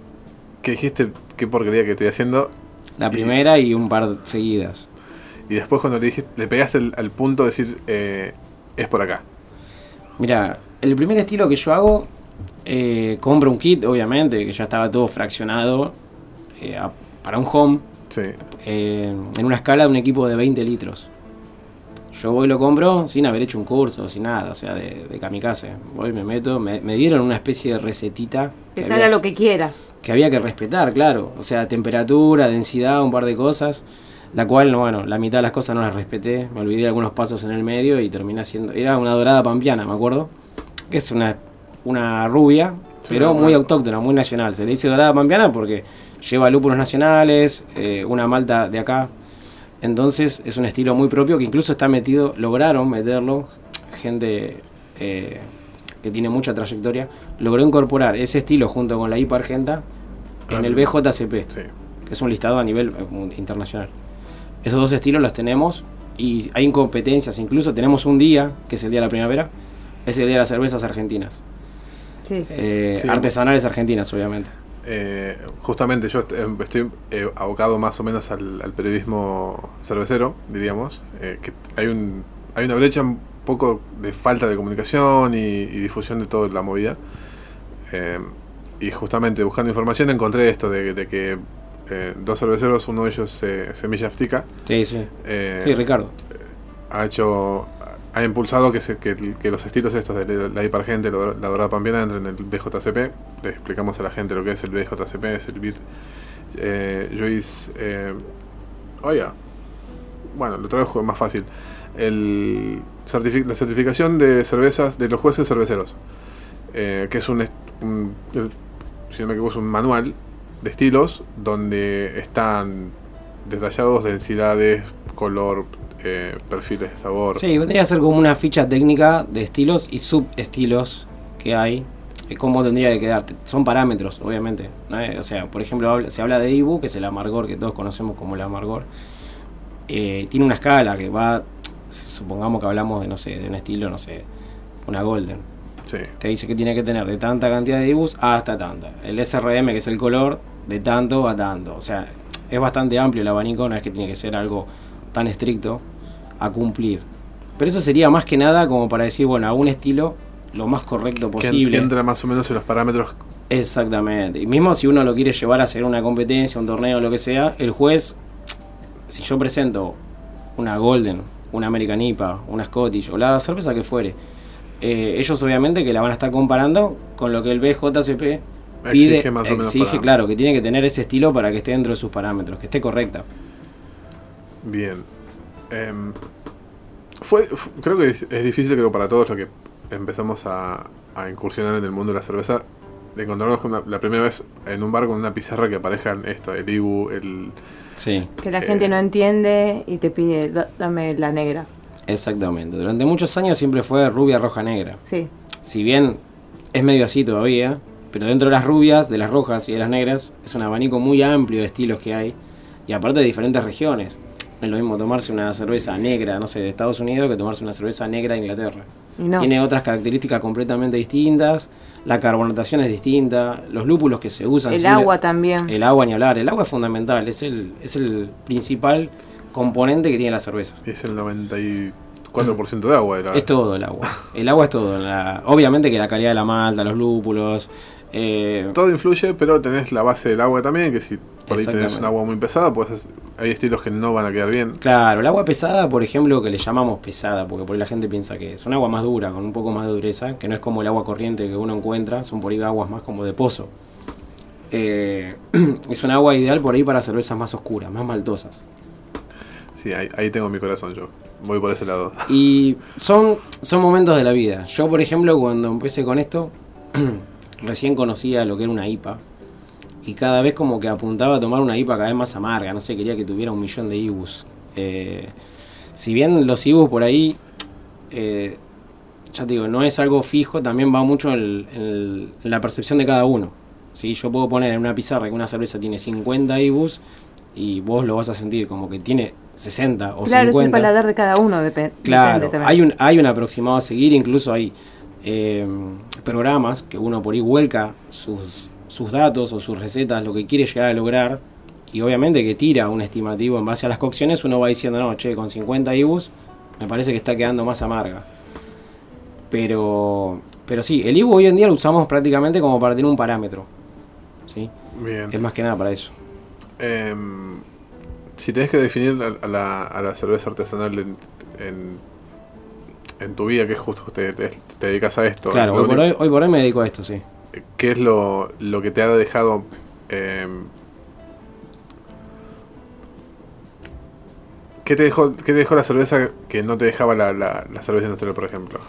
que dijiste qué porquería que estoy haciendo? La primera y un par seguidas. Y después cuando le dijiste, le pegaste el- al punto de decir eh, es por acá. Mira, el primer estilo que yo hago, eh, compro un kit, obviamente, que ya estaba todo fraccionado eh, a- para un home, Sí. eh, en una escala de un equipo de 20 litros. Yo voy y lo compro sin haber hecho un curso, sin nada, o sea, de, de kamikaze. Voy, me meto, me, me dieron una especie de recetita. Que que salga había- lo que quiera. Que había que respetar, claro. O sea, temperatura, densidad, un par de cosas. La cual, no, bueno, la mitad de las cosas no las respeté. Me olvidé de algunos pasos en el medio y terminé haciendo. Era una dorada pampiana, me acuerdo. Que es una, una rubia, Sí, pero muy autóctona, muy nacional. Se le dice dorada pampiana porque lleva lúpulos nacionales, eh, una malta de acá. Entonces es un estilo muy propio que incluso está metido, lograron meterlo, gente eh, que tiene mucha trayectoria, logró incorporar ese estilo junto con la IPA Argenta en el BJCP, Sí. que es un listado a nivel eh, internacional. Esos dos estilos los tenemos y hay competencias, incluso tenemos un día, que es el día de la primavera, es el día de las cervezas argentinas, Sí. Eh, Sí. artesanales argentinas, obviamente. Eh, justamente yo em, estoy eh, abocado más o menos al, al periodismo cervecero, diríamos. eh, que hay un hay una brecha un poco de falta de comunicación y, y difusión de toda la movida. Eh, y justamente buscando información encontré esto de, de que eh, dos cerveceros, uno de ellos eh, Semilla Aftica, Sí, sí. eh, Sí, Ricardo. ha hecho ha impulsado que, se- que, que los estilos estos de la hipergente, la la dorada pampiana entren en el BJCP. Le explicamos a la gente lo que es el BJCP, es el bit. Eh, Joyce, eh, oiga, bueno, lo traigo más fácil. El certifi- la certificación de cervezas de los jueces cerveceros, eh, que es un, est- un- el- si no me equivoco, es un manual de estilos donde están detallados densidades, color, eh, perfiles de sabor. Sí, vendría a ser como una ficha técnica de estilos y subestilos que hay. ¿Cómo tendría que quedar? Son parámetros, obviamente. Eh, O sea, por ejemplo, se habla de Ibu, que es el amargor que todos conocemos como el amargor. Eh, tiene una escala que va, supongamos que hablamos de, no sé, de un estilo, no sé, una Golden. Sí. Te dice que tiene que tener de tanta cantidad de Ibus hasta tanta. El SRM, que es el color, de tanto a tanto. O sea, es bastante amplio el abanico, no es que tiene que ser algo tan estricto a cumplir. Pero eso sería más que nada como para decir, bueno, a un estilo lo más correcto posible. que entra más o menos en los parámetros. Exactamente. Y mismo si uno lo quiere llevar a hacer una competencia, un torneo, lo que sea, el juez, si yo presento una Golden, una American IPA, una Scottish o la cerveza que fuere, eh, ellos obviamente que la van a estar comparando con lo que el BJCP pide, Exige más o menos exige, claro, que tiene que tener ese estilo para que esté dentro de sus parámetros, que esté correcta. Bien. Em, fue, fu- creo que es, es difícil, creo, para todos los que empezamos a, a incursionar en el mundo de la cerveza, de encontrarnos con una- la primera vez en un bar con una pizarra que aparezcan esto, el Ibu, el... Sí, Que la Eh. gente no entiende y te pide, "Da- dame la negra. Exactamente. Durante muchos años siempre fue rubia, roja, negra. Sí. si bien es medio así todavía, pero dentro de las rubias, de las rojas y de las negras, es un abanico muy amplio de estilos que hay, y aparte de diferentes regiones. No es lo mismo tomarse una cerveza negra, no sé, de Estados Unidos que tomarse una cerveza negra de Inglaterra. No. Tiene otras características completamente distintas, la carbonatación es distinta, los lúpulos que se usan. El agua también. El agua ni hablar, el agua es fundamental, es el, es el principal componente que tiene la cerveza. Es el 94% de agua. De la, Es todo el agua. El agua es todo. La- obviamente que la calidad de la malta, los lúpulos, Eh, Todo influye, pero tenés la base del agua también, que si por ahí tenés un agua muy pesada, pues es- hay estilos que no van a quedar bien. Claro, el agua pesada, por ejemplo, que le llamamos pesada, porque por ahí la gente piensa que es un agua más dura, con un poco más de dureza, que no es como el agua corriente que uno encuentra, son por ahí aguas más como de pozo. Eh, es un agua ideal por ahí para cervezas más oscuras, más maltosas. Sí, ahí, ahí tengo mi corazón yo. Voy por ese lado. Y son, son momentos de la vida. Yo, por ejemplo, cuando empecé con esto, recién conocía lo que era una IPA. Y cada vez como que apuntaba a tomar una IPA cada vez más amarga. No sé, quería que tuviera un millón de IBUs. Eh, si bien los IBUs por ahí, eh, ya te digo, no es algo fijo, también va mucho en, la percepción de cada uno. ¿sí? Yo puedo poner en una pizarra que una cerveza tiene 50 IBUs y vos lo vas a sentir como que tiene 60 o Claro, es 50. el paladar de cada uno, depe- Claro, depende también. hay un, hay un aproximado a seguir, incluso hay eh, programas que uno por ahí vuelca sus, sus datos o sus recetas, lo que quiere llegar a lograr, y obviamente que tira un estimativo en base a las cocciones, uno va diciendo, no, che, con 50 IBUs me parece que está quedando más amarga. Pero, pero sí, el IBU hoy en día lo usamos prácticamente como para tener un parámetro. ¿sí? Bien. Es más que nada para eso. Em, si tenés que definir a, la, a la cerveza artesanal en, en, en tu vida, que es justo te, te- te dedicas a esto, Claro, hoy por hoy, hoy por hoy me dedico a esto, sí. ¿qué es lo, lo que te ha dejado em, ¿Qué te, dejó, ¿Qué te dejó la cerveza que no te dejaba la, la, la cerveza industrial, por ejemplo?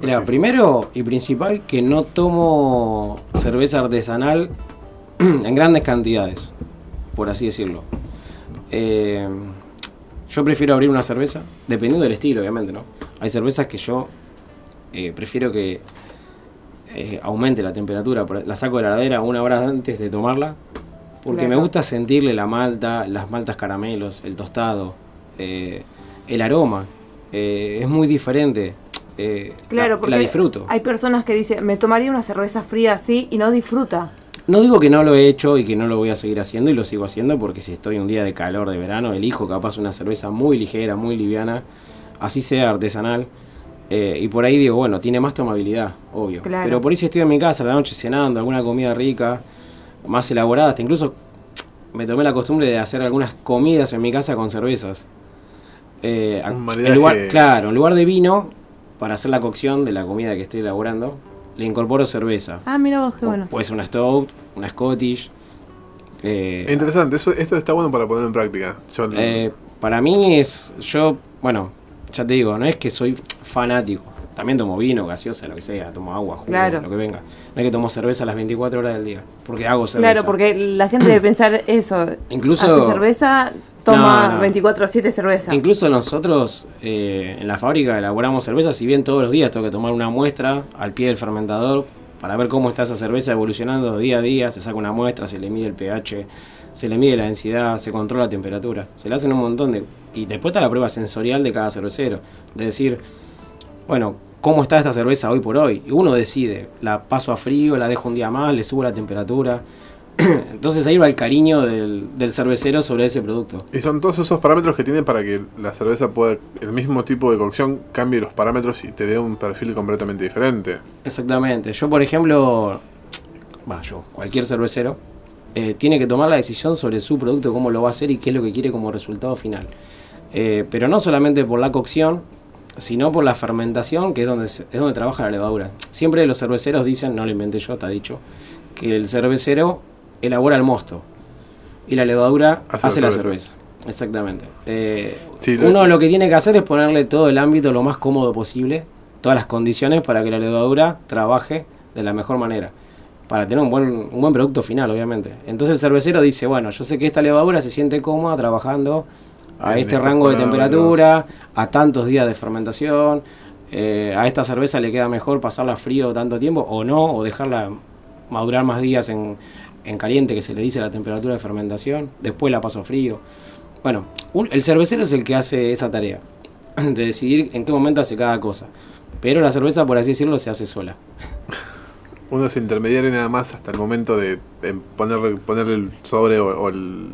Mira, sí. primero y principal que no tomo cerveza artesanal en grandes cantidades, por así decirlo. Eh, yo prefiero abrir una cerveza, dependiendo del estilo, obviamente, ¿no? Hay cervezas que yo eh, prefiero que eh, aumente la temperatura, la saco de la heladera una hora antes de tomarla, porque me gusta sentirle la malta, las maltas caramelos, el tostado, eh, el aroma. Eh, es muy diferente. eh, Claro, la, porque la disfruto. hay personas que dicen, me tomaría una cerveza fría así y no disfruta. No digo que no lo he hecho y que no lo voy a seguir haciendo y lo sigo haciendo porque si estoy un día de calor de verano, elijo capaz una cerveza muy ligera, muy liviana, así sea artesanal. eh, y por ahí digo, bueno, tiene más tomabilidad, obvio. Claro. Pero por ahí si estoy en mi casa a la noche cenando, alguna comida rica, más elaborada, hasta incluso me tomé la costumbre de hacer algunas comidas en mi casa con cervezas. Eh, Un en lugar, claro, en lugar de vino, para hacer la cocción de la comida que estoy elaborando, le incorporo cerveza. Ah, mira vos, qué bueno. Puede ser una Stout, una Scottish. eh, Interesante, eso, esto está bueno para ponerlo en práctica. Yo, eh, para mí es. Yo, bueno, ya te digo, no es que soy fanático. También tomo vino, gaseosa, lo que sea, tomo agua, jugo, Claro. lo que venga. No es que tomo cerveza las 24 horas del día, porque hago cerveza. Claro, porque la gente debe pensar eso. Incluso- Hace cerveza, toma No, no. 24-7 cerveza. Incluso nosotros eh, en la fábrica elaboramos cerveza, si bien todos los días tengo que tomar una muestra al pie del fermentador para ver cómo está esa cerveza evolucionando día a día, se saca una muestra, se le mide el pH, se le mide la densidad, se controla la temperatura, se le hacen un montón de... Y después está la prueba sensorial de cada cervecero, de decir, bueno, ¿cómo está esta cerveza hoy por hoy? Y uno decide, la paso a frío, la dejo un día más, le subo la temperatura. Entonces ahí va el cariño del, del cervecero sobre ese producto. Y son todos esos parámetros que tiene para que la cerveza pueda, el mismo tipo de cocción, cambie los parámetros y te dé un perfil completamente diferente. Exactamente. Yo, por ejemplo, yo, cualquier cervecero, eh, tiene que tomar la decisión sobre su producto, cómo lo va a hacer y qué es lo que quiere como resultado final. Eh, pero no solamente por la cocción, sino por la fermentación, que es donde, es donde trabaja la levadura. Siempre los cerveceros dicen, no lo inventé yo, está dicho, que el cervecero elabora el mosto y la levadura Hace hace, la la cerveza. Exactamente. Eh, Sí, uno lo que tiene que hacer es ponerle todo el ámbito lo más cómodo posible, todas las condiciones para que la levadura trabaje de la mejor manera, para tener un buen, un buen producto final, obviamente. Entonces el cervecero dice, bueno, yo sé que esta levadura se siente cómoda trabajando a este rango de temperatura, a tantos días de fermentación, eh, a esta cerveza le queda mejor pasarla frío tanto tiempo o no, o dejarla madurar más días en, en caliente, que se le dice la temperatura de fermentación, después la paso frío. Bueno, un- el cervecero es el que hace esa tarea, de decidir en qué momento hace cada cosa. Pero la cerveza, por así decirlo, se hace sola. Uno es intermediario nada más hasta el momento de, poner, ponerle el sobre o, o el...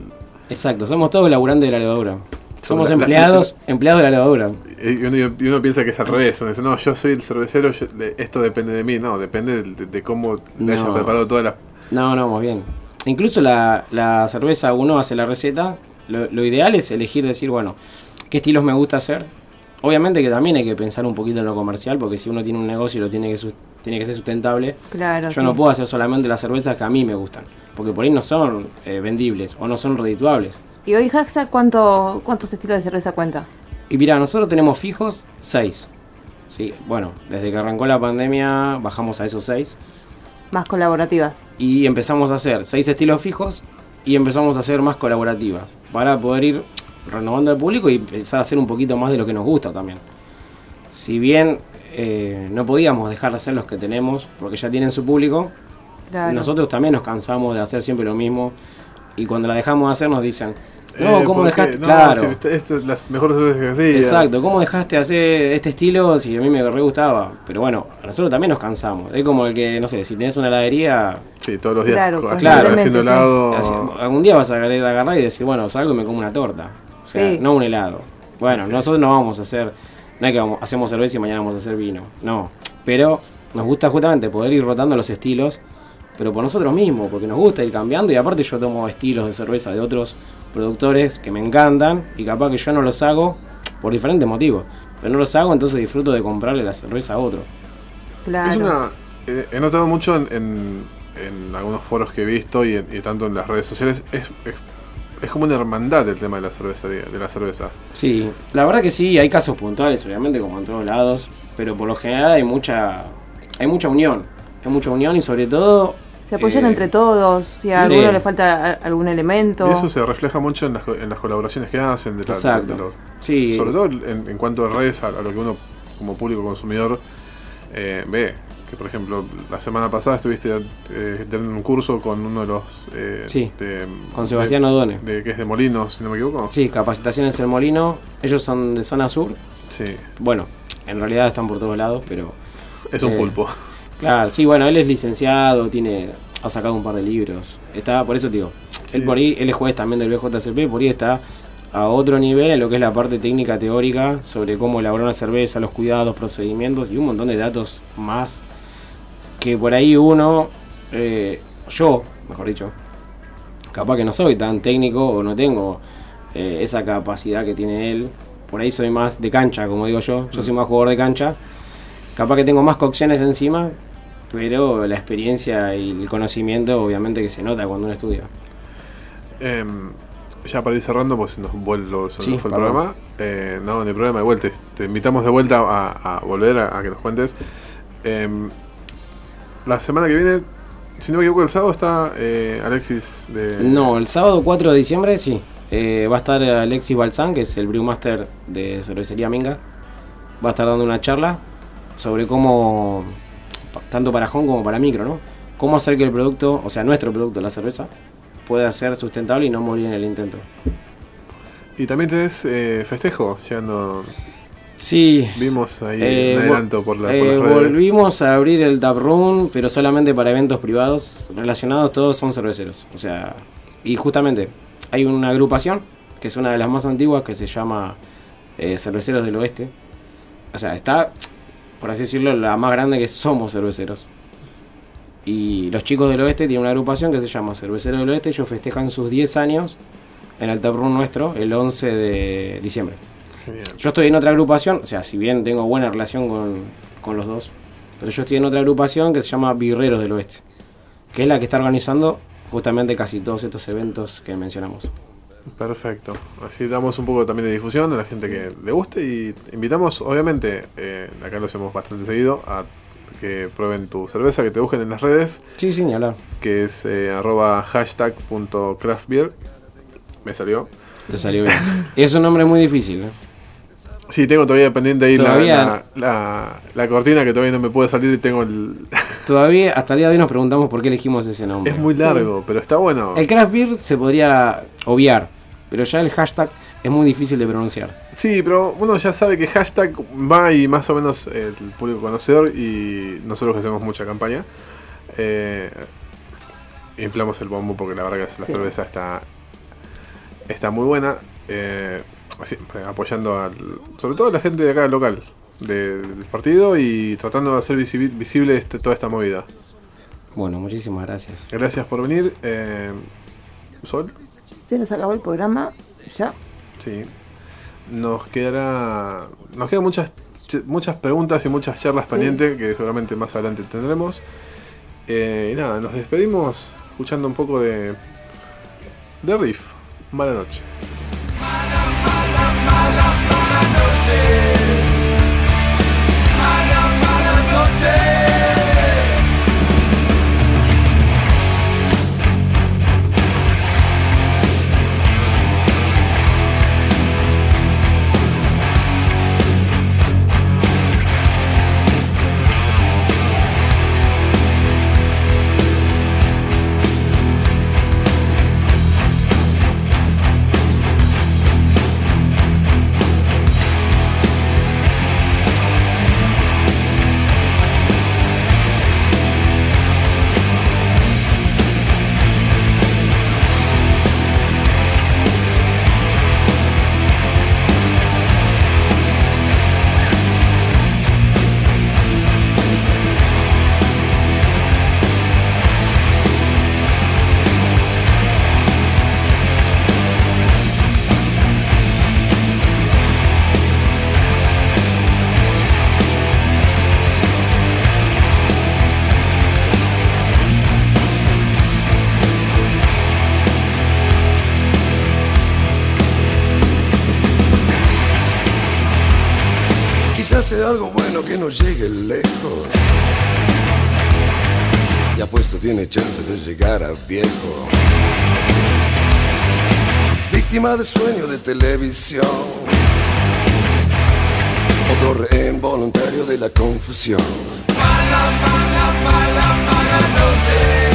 Exacto, somos todos laburantes de la levadura. Somos la- la- empleados, empleados de la levadura. Y uno, y uno piensa que es al revés. Uno dice, no, yo soy el cervecero, yo- esto depende de mí. No, depende de, de cómo le No. hayan preparado todas las. No, no, más bien. Incluso la, la cerveza, uno hace la receta. Lo, lo ideal es elegir, decir, bueno, qué estilos me gusta hacer. Obviamente que también hay que pensar un poquito en lo comercial, porque si uno tiene un negocio y lo tiene que, tiene que ser sustentable, Claro, yo sí. no puedo hacer solamente las cervezas que a mí me gustan, porque por ahí no son eh, vendibles o no son redituables. ¿Y hoy Haxa cuánto, cuántos estilos de cerveza cuenta? Y mira, nosotros tenemos fijos 6. Sí, bueno, desde que arrancó la pandemia bajamos a esos 6 Más colaborativas. y empezamos a hacer 6 estilos fijos y empezamos a hacer más colaborativas para poder ir renovando al público y empezar a hacer un poquito más de lo que nos gusta también. Si bien eh, no podíamos dejar de hacer los que tenemos porque ya tienen su público, Claro. nosotros también nos cansamos de hacer siempre lo mismo y cuando la dejamos de hacer nos dicen, no, eh, ¿cómo ¿por qué? dejaste? No, claro. si usted- esta es las mejores cervezas que hacía. Exacto, ¿cómo dejaste de hacer este estilo si a mí me re gustaba? Pero bueno, a nosotros también nos cansamos. Es como el que, no sé, si tenés una heladería, Sí, todos los días Claro, Claro. haciendo helado. algún día vas a querer agarrar y decir, bueno, salgo y me como una torta. O sea, Sí. no un helado. Bueno, Sí. nosotros no vamos a hacer, no es que vamos- hacemos cerveza y mañana vamos a hacer vino. No, pero nos gusta justamente poder ir rotando los estilos, pero por nosotros mismos, porque nos gusta ir cambiando y aparte yo tomo estilos de cerveza de otros productores que me encantan y capaz que yo no los hago por diferentes motivos. Pero no los hago, entonces disfruto de comprarle la cerveza a otro. Claro. Es una. eh, he notado mucho en, en- en algunos foros que he visto y, en- y tanto en las redes sociales. Es, es, es como una hermandad el tema de la cerveza. De, de la cerveza. Sí, la verdad que sí, hay casos puntuales, obviamente, como en todos lados, pero por lo general hay mucha, hay mucha unión, hay mucha unión y sobre todo... Se apoyan eh, entre todos. Si a sí. alguno le falta algún elemento. Y eso se refleja mucho en las, en las colaboraciones que hacen. De la- Exacto. de los- Sí, sobre todo en, en cuanto a redes, a, a lo que uno como público consumidor eh, ve. Que por ejemplo, la semana pasada estuviste eh, dando un curso con uno de los. eh, Sí, de- con Sebastián Odone. De, de- que es de Molinos, si no me equivoco. Sí, capacitaciones en Molino, ellos son de zona sur, Sí, bueno, en realidad están por todos lados, pero... es un Eh, pulpo. Claro, sí, bueno, él es licenciado, tiene ha sacado un par de libros. Está, por eso te digo, Sí. él por ahí, él es juez también del BJCP, por ahí está a otro nivel en lo que es la parte técnica teórica sobre cómo elaborar una cerveza, los cuidados, procedimientos y un montón de datos más que por ahí uno, eh, yo, mejor dicho, capaz que no soy tan técnico o no tengo eh, esa capacidad que tiene él. Por ahí soy más de cancha, como digo yo. Yo soy más jugador de cancha. Capaz que tengo más cocciones encima, pero la experiencia y el conocimiento obviamente que se nota cuando uno estudia. Em, ya para ir cerrando, pues nos nos Sí, fue el programa. Eh, no, hay problema de vuelta. Te invitamos de vuelta a, a volver a, a que nos cuentes. Em, la semana que viene, si no me equivoco, el sábado está eh, Alexis de. No, el sábado 4 de diciembre sí. Eh, va a estar Alexis Balzán, que es el brewmaster de cervecería Minga. Va a estar dando una charla sobre cómo, tanto para home como para micro, ¿no? Cómo hacer que el producto, o sea, nuestro producto, la cerveza, pueda ser sustentable y no morir en el intento. Y también tenés eh, festejo, llegando. Sí, Vimos ahí Eh, un adelanto por, la, por eh, las redes. volvimos a abrir el tap room, pero solamente para eventos privados relacionados, todos son cerveceros. O sea, y justamente hay una agrupación que es una de las más antiguas que se llama eh, Cerveceros del Oeste. O sea, está, por así decirlo, la más grande que somos cerveceros. Y los chicos del oeste tienen una agrupación que se llama Cerveceros del Oeste. Ellos festejan sus 10 años en el tap room nuestro el 11 de diciembre. Genial. Yo estoy en otra agrupación, o sea, si bien tengo buena relación con, con los dos, pero yo estoy en otra agrupación que se llama Birreros del Oeste, que es la que está organizando justamente casi todos estos eventos que mencionamos. Perfecto. Así damos un poco también de difusión a la gente que le guste y invitamos, obviamente, eh, acá lo hacemos bastante seguido, a que prueben tu cerveza, que te busquen en las redes, Sí, hablar. que es eh, arroba hashtag punto craftbeer. Me salió. Te salió bien. es un nombre muy difícil. ¿eh? Sí, tengo todavía pendiente ahí la, Todavía- la, la- la cortina que todavía no me puede salir y tengo el... Todavía, hasta el día de hoy nos preguntamos por qué elegimos ese nombre. es muy largo, pero está bueno. El craft beer se podría obviar, pero ya el hashtag es muy difícil de pronunciar. Sí, pero uno ya sabe que hashtag va y más o menos el público conocedor y nosotros que hacemos mucha campaña, eh, inflamos el bombo porque la verdad que la Sí. cerveza está, está muy buena. Eh, así, eh, apoyando al, sobre todo a la gente de acá local de- del partido y tratando de hacer visi- visible este- toda esta movida. Bueno, muchísimas gracias. Gracias por venir. eh, Sol, Se nos acabó el programa. Ya. sí. Nos quedará. Nos quedan muchas ch- muchas preguntas y muchas charlas Sí. pendientes que seguramente más adelante tendremos. Eh, y nada, nos despedimos escuchando un poco de. de riff. Mala noche. Quizás sea algo bueno que no llegue lejos. Y apuesto tiene chances de llegar a viejo. Víctima de sueño de televisión. Otro rehén voluntario de la confusión. Mala, mala, mala, mala noche.